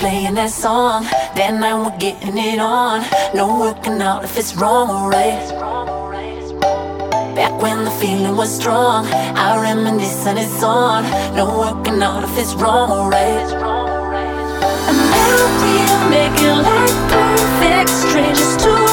playing that song. Then I we're getting it on. No working out if it's wrong or right. Back when the feeling was strong, I reminisce and it's on. No working out if it's wrong or right. A melody of making life perfect, strangers to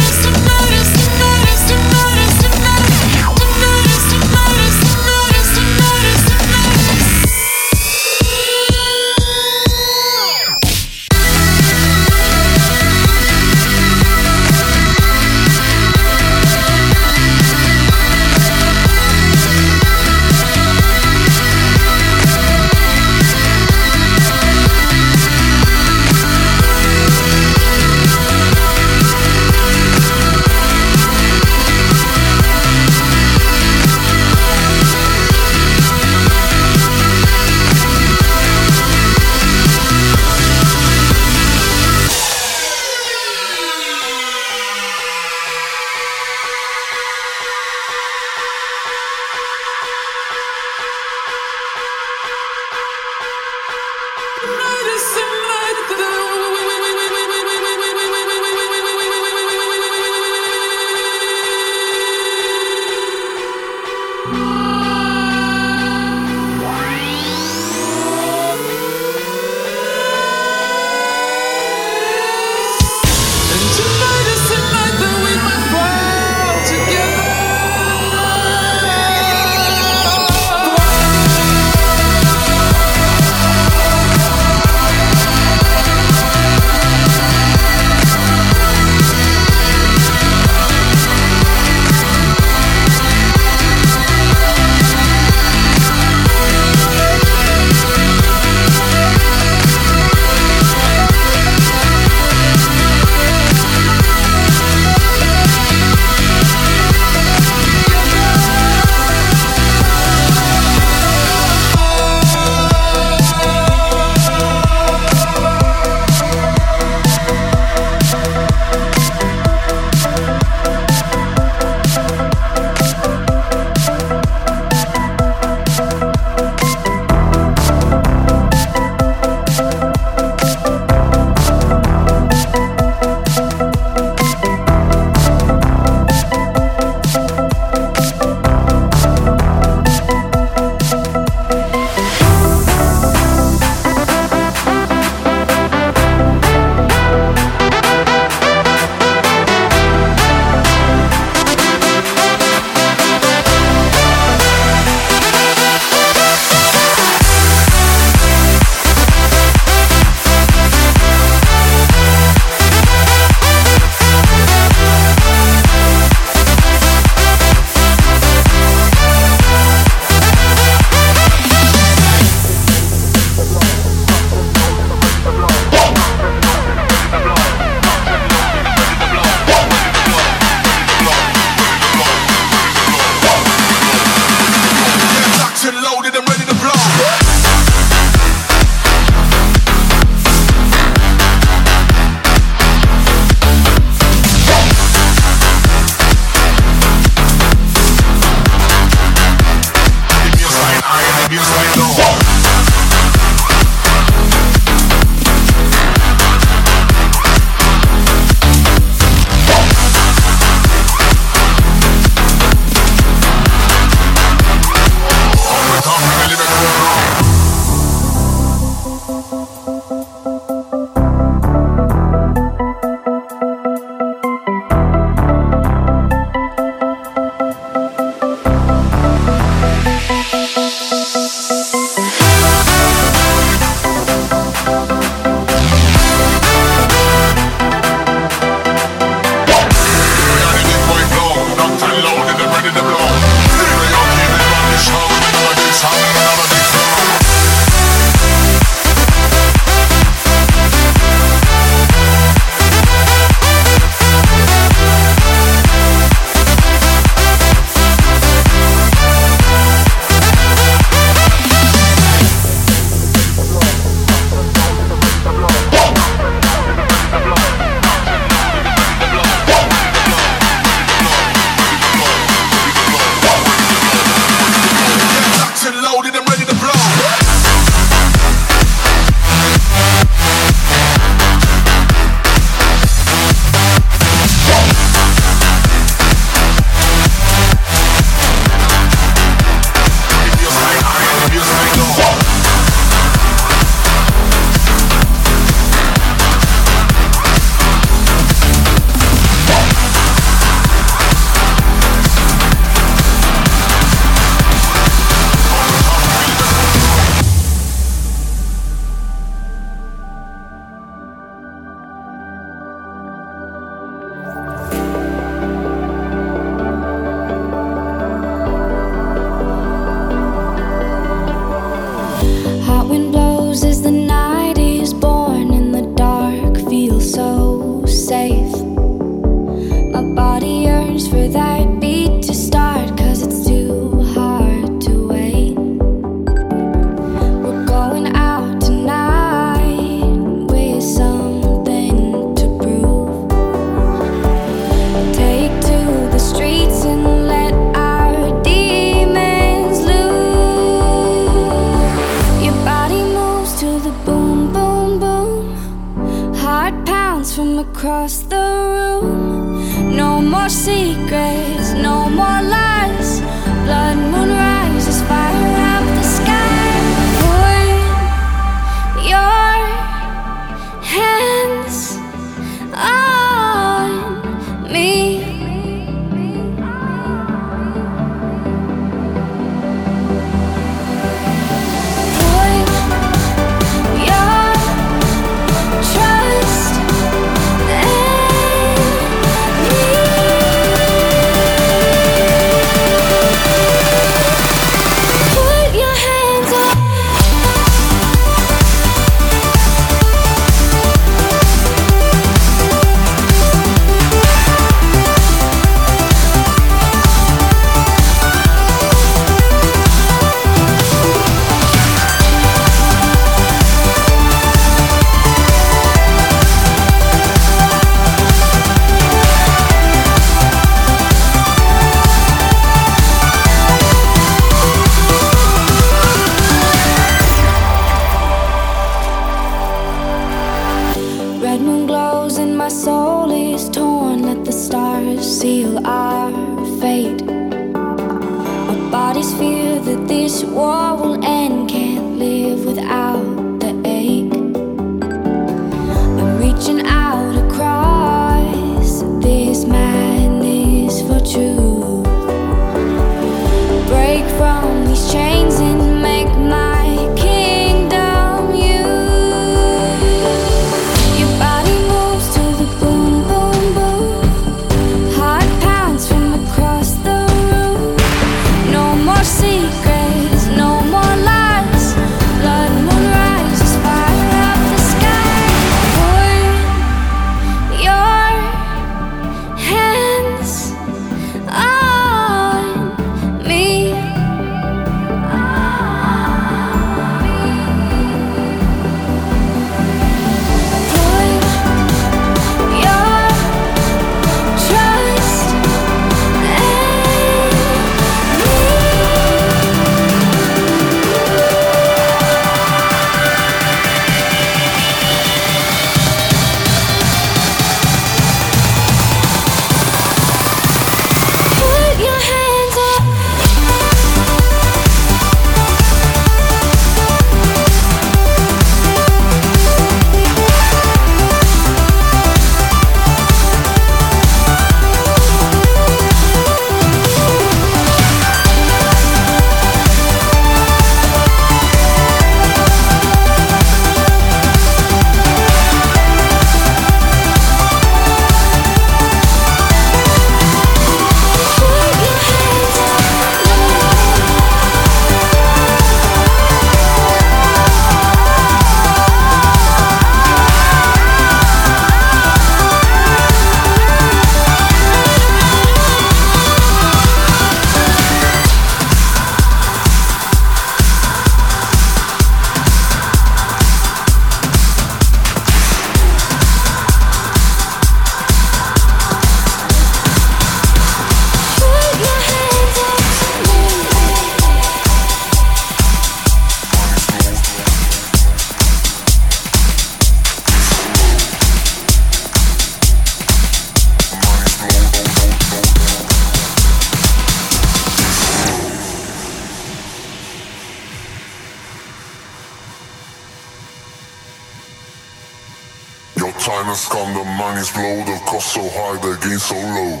Time has come, the money's blow, the cost so high, the gain so low.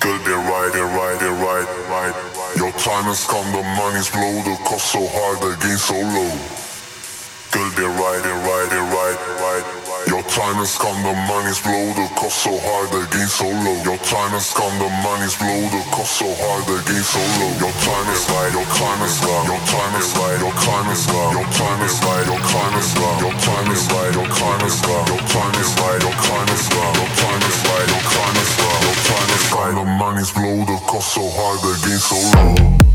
Girl, they're right, they're right, they're right, right. Your China scum, the money's blow, the cost so high, the gain so low. Girl, they're right, they're right, they're right time to scam the money's blow the cost so high, the gain so low. Your time trying to the money's blow the cost so high, the gain so low. Your time is to your time is trying Your time is right, your time is wrong. Your time is slide, your time is to Your time is trying your time is wrong. Your time is right, your time is slide, Your time is to slide, you're trying to slide, you're. The money's blow the cost so high, the gain so low.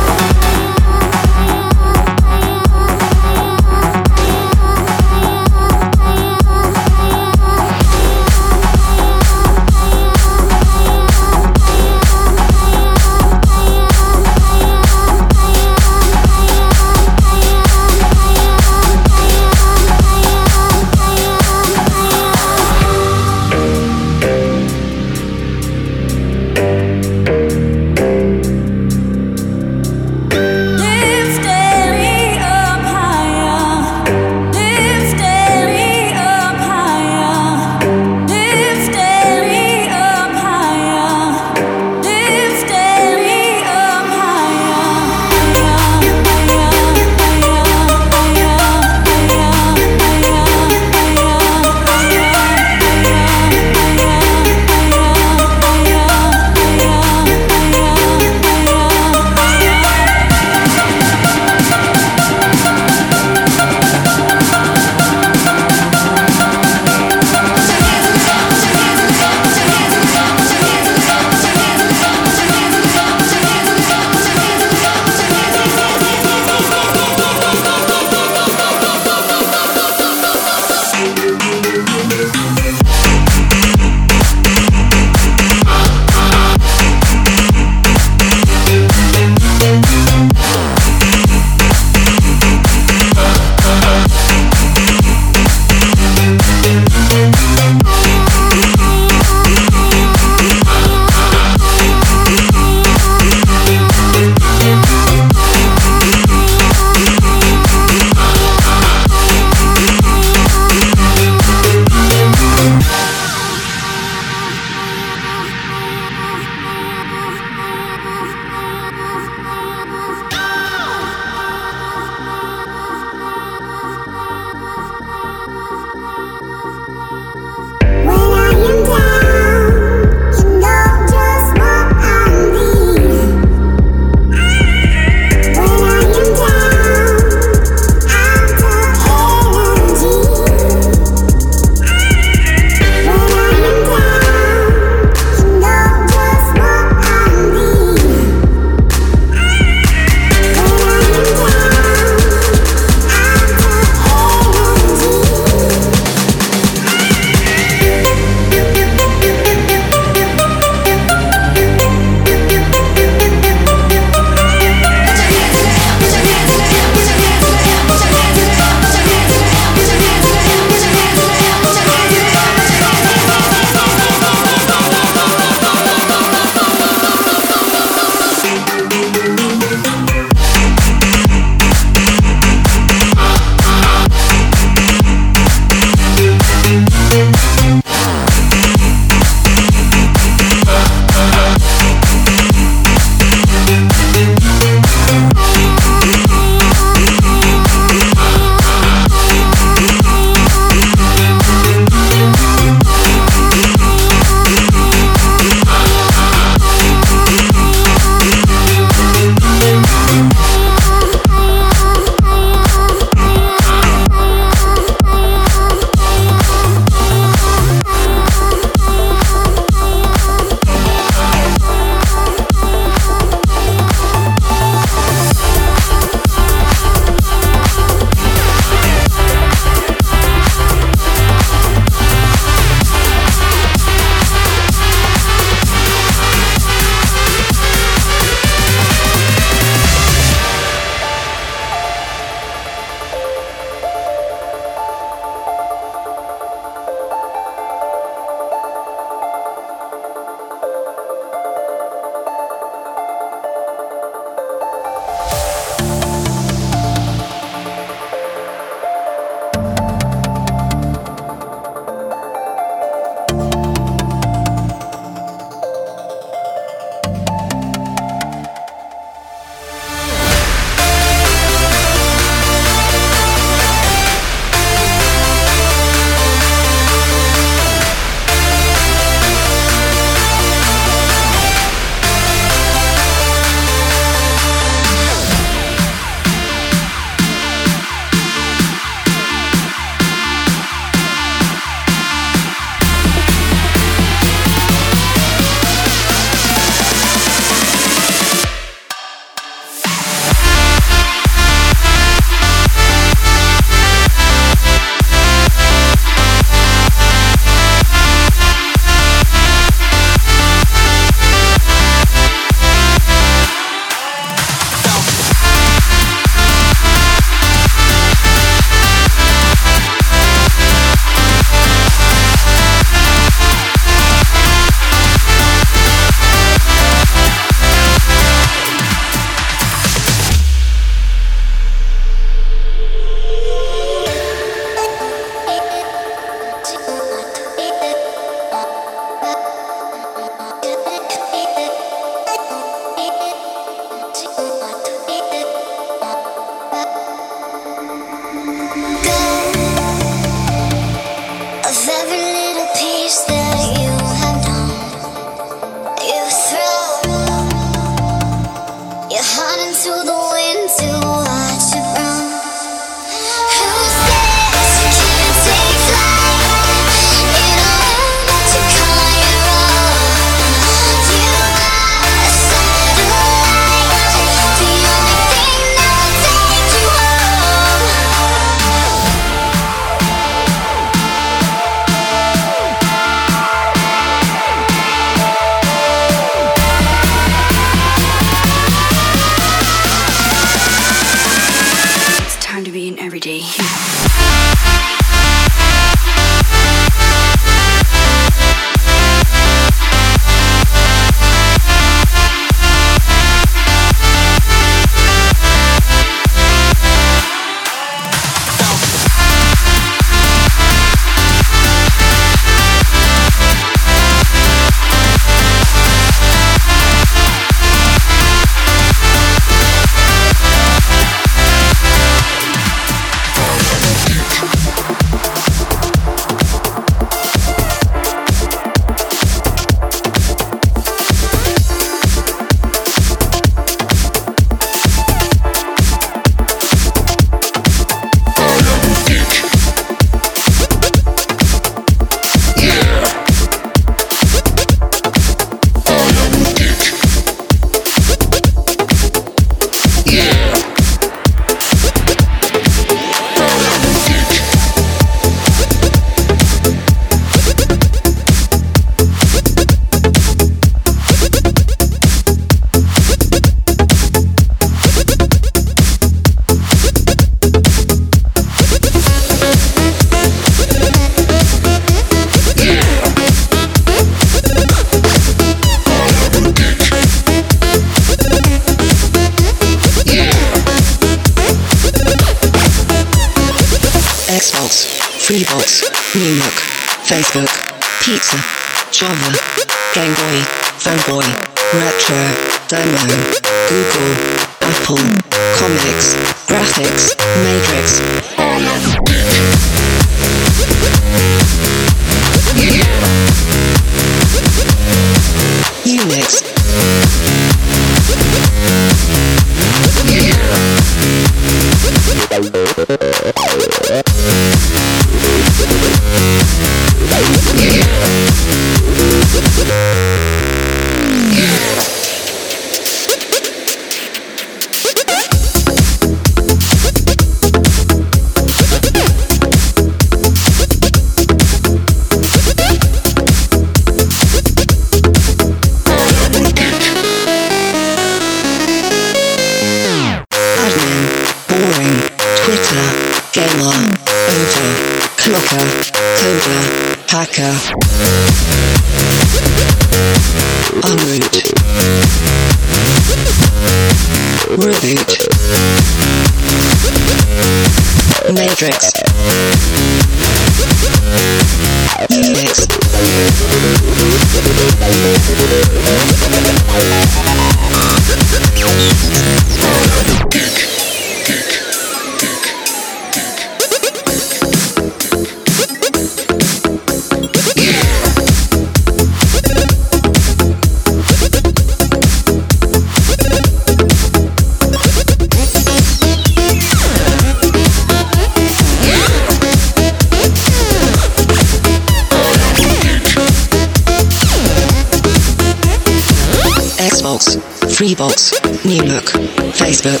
New Look, Facebook.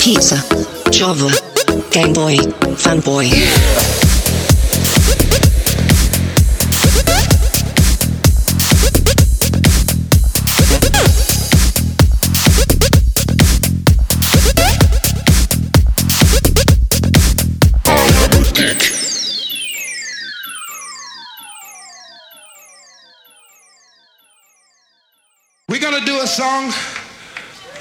pizza, java, Game Boy, fanboy.